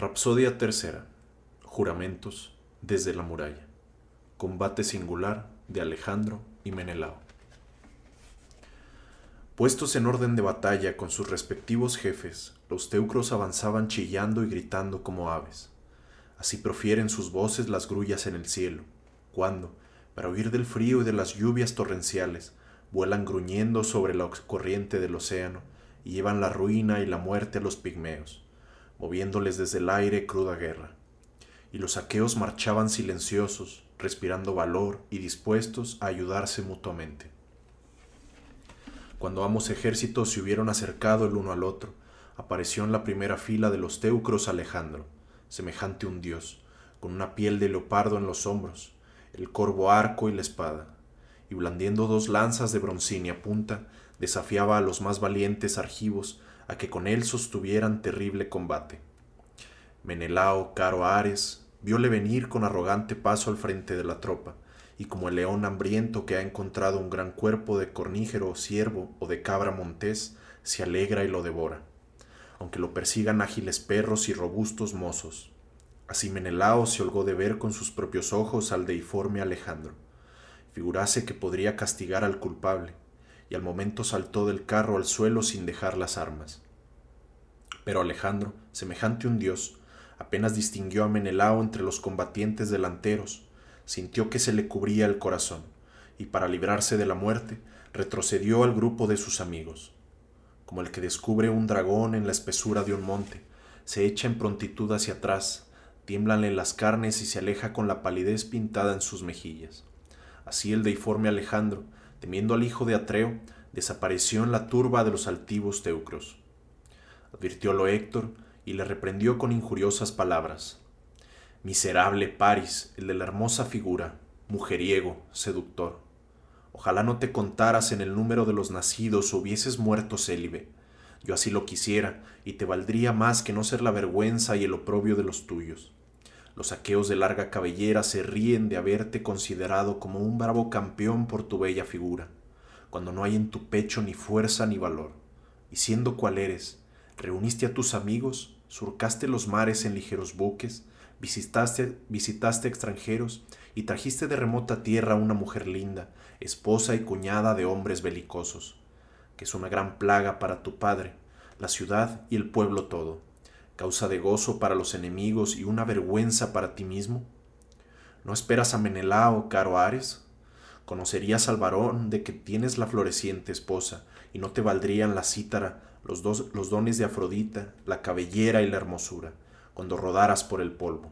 Rapsodia tercera. Juramentos desde la muralla. Combate singular de Alejandro y Menelao. Puestos en orden de batalla con sus respectivos jefes, los teucros avanzaban chillando y gritando como aves. Así profieren sus voces las grullas en el cielo, cuando, para huir del frío y de las lluvias torrenciales, vuelan gruñendo sobre la corriente del océano y llevan la ruina y la muerte a los pigmeos moviéndoles desde el aire cruda guerra. Y los aqueos marchaban silenciosos, respirando valor y dispuestos a ayudarse mutuamente. Cuando ambos ejércitos se hubieron acercado el uno al otro, apareció en la primera fila de los teucros Alejandro, semejante a un dios, con una piel de leopardo en los hombros, el corvo arco y la espada, y blandiendo dos lanzas de broncínea punta, desafiaba a los más valientes argivos a que con él sostuvieran terrible combate. Menelao, caro a Ares, vióle venir con arrogante paso al frente de la tropa, y como el león hambriento que ha encontrado un gran cuerpo de cornígero, ciervo o de cabra montés, se alegra y lo devora, aunque lo persigan ágiles perros y robustos mozos. Así Menelao se holgó de ver con sus propios ojos al deiforme Alejandro. Figurase que podría castigar al culpable, y al momento saltó del carro al suelo sin dejar las armas. Pero Alejandro, semejante un dios, apenas distinguió a Menelao entre los combatientes delanteros, sintió que se le cubría el corazón, y para librarse de la muerte, retrocedió al grupo de sus amigos. Como el que descubre un dragón en la espesura de un monte, se echa en prontitud hacia atrás, tiemblanle las carnes y se aleja con la palidez pintada en sus mejillas. Así el deiforme Alejandro, temiendo al hijo de Atreo, desapareció en la turba de los altivos teucros. Advirtiólo Héctor y le reprendió con injuriosas palabras. Miserable Paris, el de la hermosa figura, mujeriego, seductor. Ojalá no te contaras en el número de los nacidos o hubieses muerto célibe. Yo así lo quisiera, y te valdría más que no ser la vergüenza y el oprobio de los tuyos. Los aqueos de larga cabellera se ríen de haberte considerado como un bravo campeón por tu bella figura, cuando no hay en tu pecho ni fuerza ni valor. Y siendo cual eres, reuniste a tus amigos, surcaste los mares en ligeros buques, visitaste, visitaste extranjeros y trajiste de remota tierra una mujer linda, esposa y cuñada de hombres belicosos, que es una gran plaga para tu padre, la ciudad y el pueblo todo causa de gozo para los enemigos y una vergüenza para ti mismo? ¿No esperas a Menelao, caro Ares? ¿Conocerías al varón de que tienes la floreciente esposa y no te valdrían la cítara, los, dos, los dones de Afrodita, la cabellera y la hermosura, cuando rodaras por el polvo?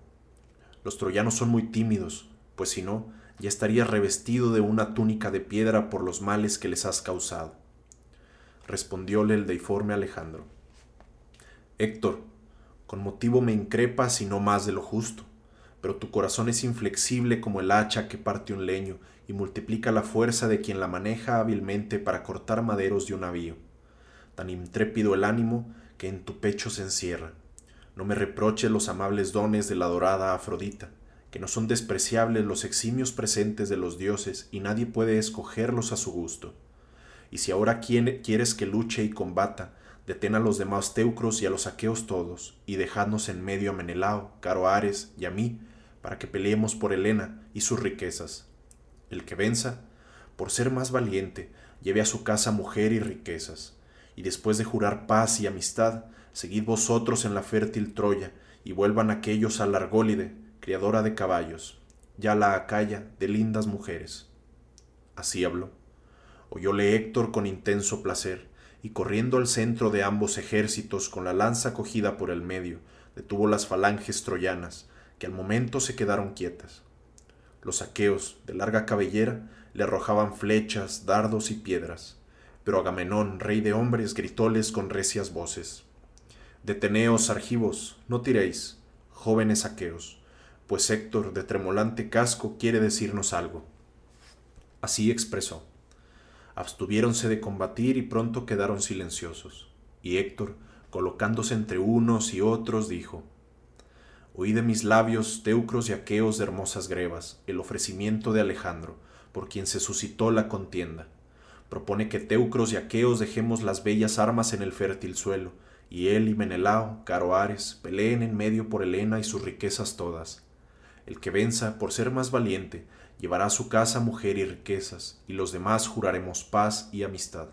Los troyanos son muy tímidos, pues si no, ya estarías revestido de una túnica de piedra por los males que les has causado. Respondióle el deiforme Alejandro. Héctor, con motivo me increpas y no más de lo justo, pero tu corazón es inflexible como el hacha que parte un leño y multiplica la fuerza de quien la maneja hábilmente para cortar maderos de un navío. Tan intrépido el ánimo que en tu pecho se encierra. No me reproches los amables dones de la dorada Afrodita, que no son despreciables los eximios presentes de los dioses y nadie puede escogerlos a su gusto. Y si ahora quieres que luche y combata, detén a los demás teucros y a los aqueos todos, y dejadnos en medio a Menelao, caro Ares y a mí, para que peleemos por Helena y sus riquezas. El que venza, por ser más valiente, lleve a su casa mujer y riquezas, y después de jurar paz y amistad, seguid vosotros en la fértil Troya, y vuelvan aquellos a la Argólide, criadora de caballos, ya la Acaya de lindas mujeres. Así habló. Oyóle Héctor con intenso placer, y corriendo al centro de ambos ejércitos con la lanza cogida por el medio, detuvo las falanges troyanas, que al momento se quedaron quietas. Los aqueos, de larga cabellera, le arrojaban flechas, dardos y piedras, pero Agamenón, rey de hombres, gritóles con recias voces. Deteneos, argivos, no tiréis, jóvenes aqueos, pues Héctor, de tremolante casco, quiere decirnos algo. Así expresó abstuviéronse de combatir y pronto quedaron silenciosos. Y Héctor, colocándose entre unos y otros, dijo, Oí de mis labios, teucros y aqueos de hermosas grebas, el ofrecimiento de Alejandro, por quien se suscitó la contienda. Propone que teucros y aqueos dejemos las bellas armas en el fértil suelo, y él y Menelao, caro Ares, peleen en medio por Helena y sus riquezas todas. El que venza, por ser más valiente, llevará a su casa mujer y riquezas, y los demás juraremos paz y amistad.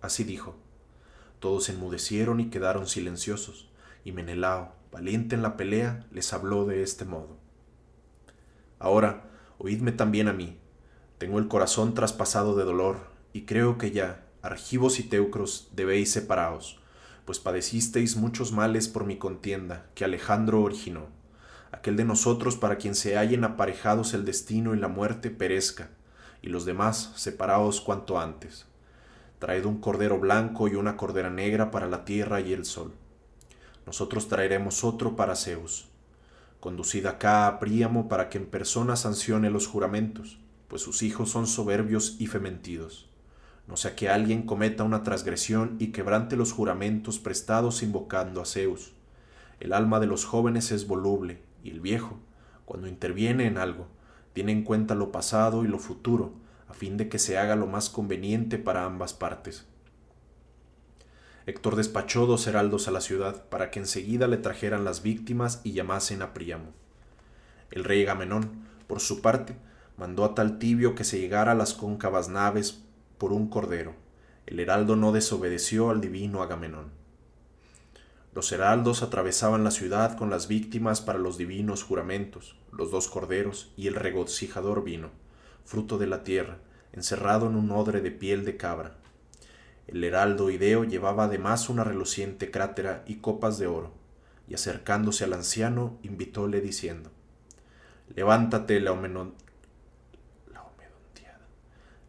Así dijo. Todos enmudecieron y quedaron silenciosos, y Menelao, valiente en la pelea, les habló de este modo. Ahora, oídme también a mí. Tengo el corazón traspasado de dolor, y creo que ya, argivos y teucros, debéis separaos, pues padecisteis muchos males por mi contienda, que Alejandro originó. Aquel de nosotros para quien se hallen aparejados el destino y la muerte perezca, y los demás separaos cuanto antes. Traed un cordero blanco y una cordera negra para la tierra y el sol. Nosotros traeremos otro para Zeus. Conducid acá a Príamo para que en persona sancione los juramentos, pues sus hijos son soberbios y fementidos no sea que alguien cometa una transgresión y quebrante los juramentos prestados invocando a Zeus. El alma de los jóvenes es voluble, y el viejo, cuando interviene en algo, tiene en cuenta lo pasado y lo futuro, a fin de que se haga lo más conveniente para ambas partes. Héctor despachó dos heraldos a la ciudad para que enseguida le trajeran las víctimas y llamasen a Príamo. El rey Agamenón, por su parte, mandó a tal tibio que se llegara a las cóncavas naves por un cordero. El heraldo no desobedeció al divino Agamenón. Los heraldos atravesaban la ciudad con las víctimas para los divinos juramentos, los dos corderos y el regocijador vino, fruto de la tierra, encerrado en un odre de piel de cabra. El heraldo Ideo llevaba además una reluciente crátera y copas de oro, y acercándose al anciano, invitóle diciendo, Levántate, la,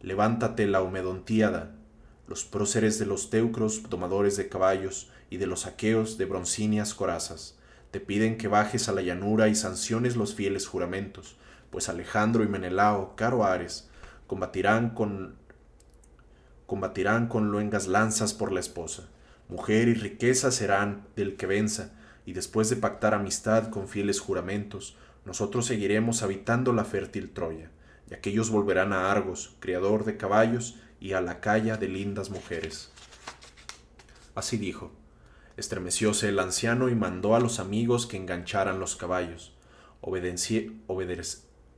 levántate la humedontíada, los próceres de los teucros, domadores de caballos, y de los aqueos de broncíneas corazas, te piden que bajes a la llanura y sanciones los fieles juramentos, pues Alejandro y Menelao, caro Ares, combatirán con combatirán con luengas lanzas por la esposa. Mujer y riqueza serán del que venza, y después de pactar amistad con fieles juramentos, nosotros seguiremos habitando la fértil Troya y aquellos volverán a Argos, criador de caballos, y a la calle de lindas mujeres. Así dijo. Estremecióse el anciano y mandó a los amigos que engancharan los caballos.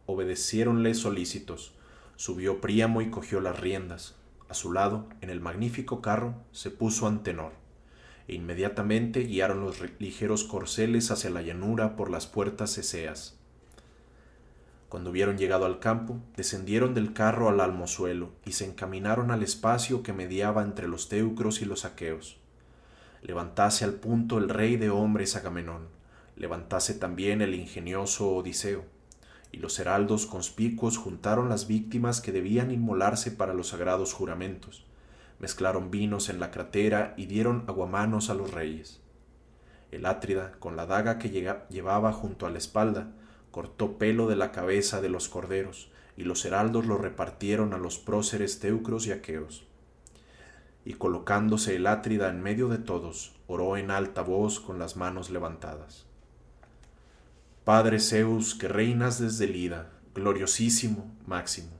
obedeciéronle solícitos. Subió Príamo y cogió las riendas. A su lado, en el magnífico carro, se puso Antenor, e inmediatamente guiaron los ligeros corceles hacia la llanura por las puertas eseas. Cuando hubieron llegado al campo, descendieron del carro al almozuelo y se encaminaron al espacio que mediaba entre los teucros y los aqueos. Levantase al punto el rey de hombres Agamenón, levantase también el ingenioso Odiseo, y los heraldos conspicuos juntaron las víctimas que debían inmolarse para los sagrados juramentos, mezclaron vinos en la cratera y dieron aguamanos a los reyes. El Átrida, con la daga que llevaba junto a la espalda, cortó pelo de la cabeza de los corderos, y los heraldos lo repartieron a los próceres teucros y aqueos. Y colocándose el átrida en medio de todos, oró en alta voz con las manos levantadas. Padre Zeus, que reinas desde el Ida, gloriosísimo, máximo,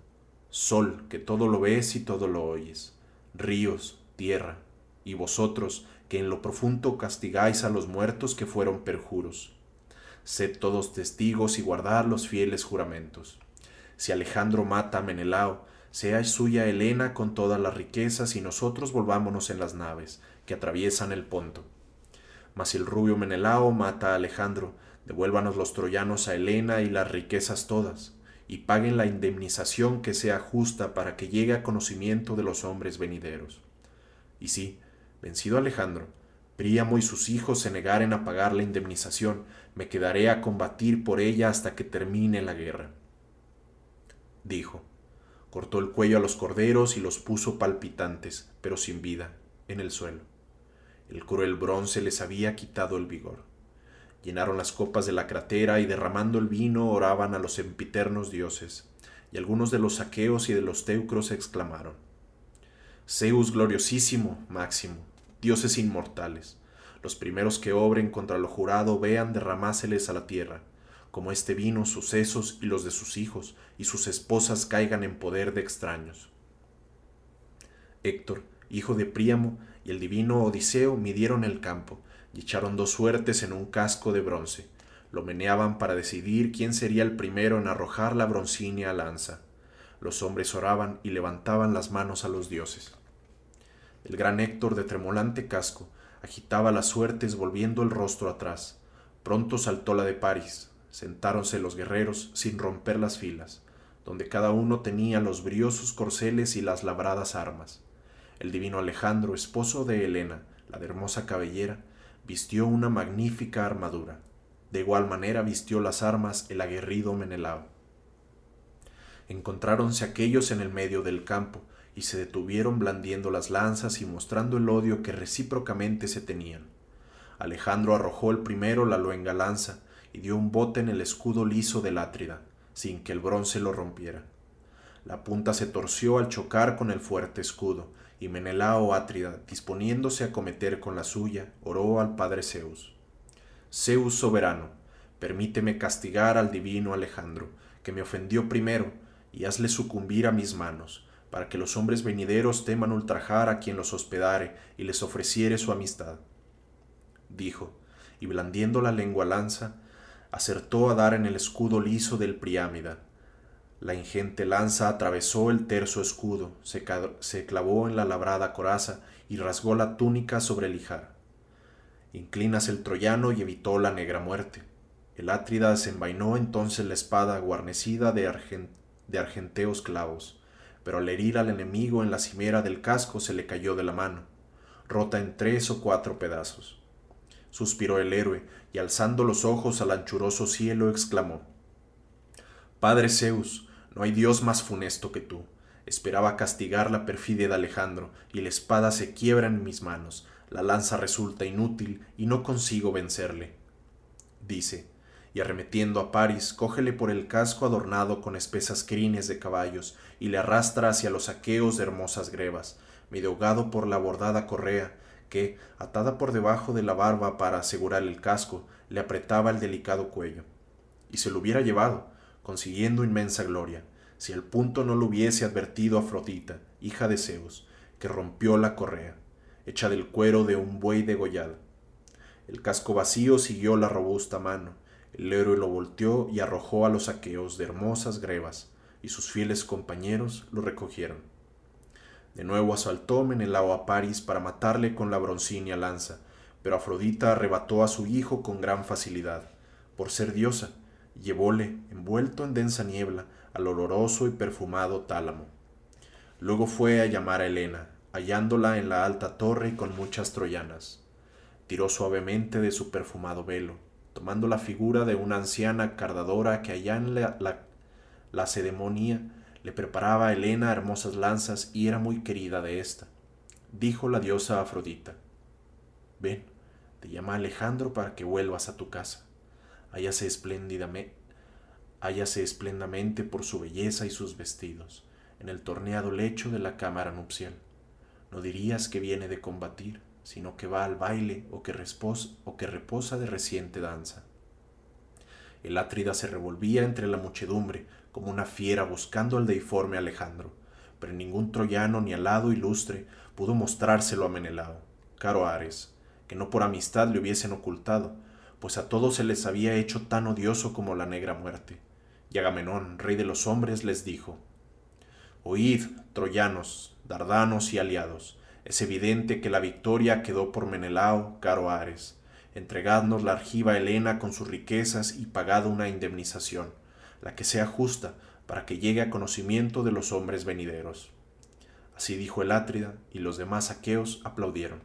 sol, que todo lo ves y todo lo oyes, ríos, tierra, y vosotros, que en lo profundo castigáis a los muertos que fueron perjuros, sed todos testigos y guardad los fieles juramentos. Si Alejandro mata a Menelao, sea suya Helena con todas las riquezas y nosotros volvámonos en las naves que atraviesan el Ponto. Mas el rubio Menelao mata a Alejandro, devuélvanos los troyanos a Helena y las riquezas todas, y paguen la indemnización que sea justa para que llegue a conocimiento de los hombres venideros. Y si, vencido Alejandro, Príamo y sus hijos se negaren a pagar la indemnización, me quedaré a combatir por ella hasta que termine la guerra. Dijo. Cortó el cuello a los corderos y los puso palpitantes, pero sin vida, en el suelo. El cruel bronce les había quitado el vigor. Llenaron las copas de la cratera y derramando el vino oraban a los sempiternos dioses, y algunos de los saqueos y de los teucros exclamaron, Zeus gloriosísimo, máximo, dioses inmortales, los primeros que obren contra lo jurado vean derramáseles a la tierra, como este vino sus sesos y los de sus hijos, y sus esposas caigan en poder de extraños. Héctor, hijo de Príamo, y el divino Odiseo midieron el campo y echaron dos suertes en un casco de bronce. Lo meneaban para decidir quién sería el primero en arrojar la broncínea lanza. Los hombres oraban y levantaban las manos a los dioses. El gran Héctor de tremolante casco agitaba las suertes volviendo el rostro atrás. Pronto saltó la de París. Sentáronse los guerreros sin romper las filas, donde cada uno tenía los briosos corceles y las labradas armas. El divino Alejandro, esposo de Helena, la de hermosa cabellera, vistió una magnífica armadura. De igual manera vistió las armas el aguerrido Menelao. Encontráronse aquellos en el medio del campo, y se detuvieron blandiendo las lanzas y mostrando el odio que recíprocamente se tenían. Alejandro arrojó el primero la luenga lanza y dio un bote en el escudo liso del Átrida, sin que el bronce lo rompiera. La punta se torció al chocar con el fuerte escudo, y Menelao Átrida, disponiéndose a cometer con la suya, oró al padre Zeus. Zeus soberano, permíteme castigar al divino Alejandro, que me ofendió primero, y hazle sucumbir a mis manos, para que los hombres venideros teman ultrajar a quien los hospedare y les ofreciere su amistad. Dijo, y blandiendo la lengua lanza, acertó a dar en el escudo liso del Priámida. La ingente lanza atravesó el terso escudo, se, se clavó en la labrada coraza y rasgó la túnica sobre el hijar. Inclinas el troyano y evitó la negra muerte. El Átrida desenvainó entonces la espada guarnecida de argenteos clavos pero al herir al enemigo en la cimera del casco se le cayó de la mano, rota en tres o cuatro pedazos. Suspiró el héroe y alzando los ojos al anchuroso cielo exclamó Padre Zeus, no hay Dios más funesto que tú. Esperaba castigar la perfidia de Alejandro, y la espada se quiebra en mis manos, la lanza resulta inútil y no consigo vencerle. Dice, y arremetiendo a Paris, cógele por el casco adornado con espesas crines de caballos, y le arrastra hacia los aqueos de hermosas grebas, medio ahogado por la bordada correa, que, atada por debajo de la barba para asegurar el casco, le apretaba el delicado cuello. Y se lo hubiera llevado, consiguiendo inmensa gloria, si al punto no lo hubiese advertido Afrodita, hija de Zeus, que rompió la correa, hecha del cuero de un buey degollado. El casco vacío siguió la robusta mano, el héroe lo volteó y arrojó a los aqueos de hermosas grebas, y sus fieles compañeros lo recogieron. De nuevo asaltó Menelao a París para matarle con la broncínea lanza, pero Afrodita arrebató a su hijo con gran facilidad, por ser diosa, llevóle, envuelto en densa niebla, al oloroso y perfumado tálamo. Luego fue a llamar a Helena, hallándola en la alta torre con muchas troyanas. Tiró suavemente de su perfumado velo, tomando la figura de una anciana cardadora que allá en la, la, le preparaba a Helena hermosas lanzas y era muy querida de ésta. Dijo la diosa Afrodita, ven, te llama Alejandro para que vuelvas a tu casa. Hállase espléndidamente, hállase espléndamente por su belleza y sus vestidos, en el torneado lecho de la cámara nupcial. No dirías que viene de combatir, sino que va al baile o que, o que reposa de reciente danza. El Átrida se revolvía entre la muchedumbre como una fiera buscando al deiforme Alejandro, pero ningún troyano ni alado ilustre pudo mostrárselo a Menelao, caro Ares, que no por amistad le hubiesen ocultado, pues a todos se les había hecho tan odioso como la negra muerte. Y Agamenón, rey de los hombres, les dijo, Oíd, troyanos, dardanos y aliados, es evidente que la victoria quedó por Menelao, caro Ares. Entregadnos la argiva Helena con sus riquezas y pagad una indemnización, la que sea justa, para que llegue a conocimiento de los hombres venideros. Así dijo el Átrida, y los demás aqueos aplaudieron.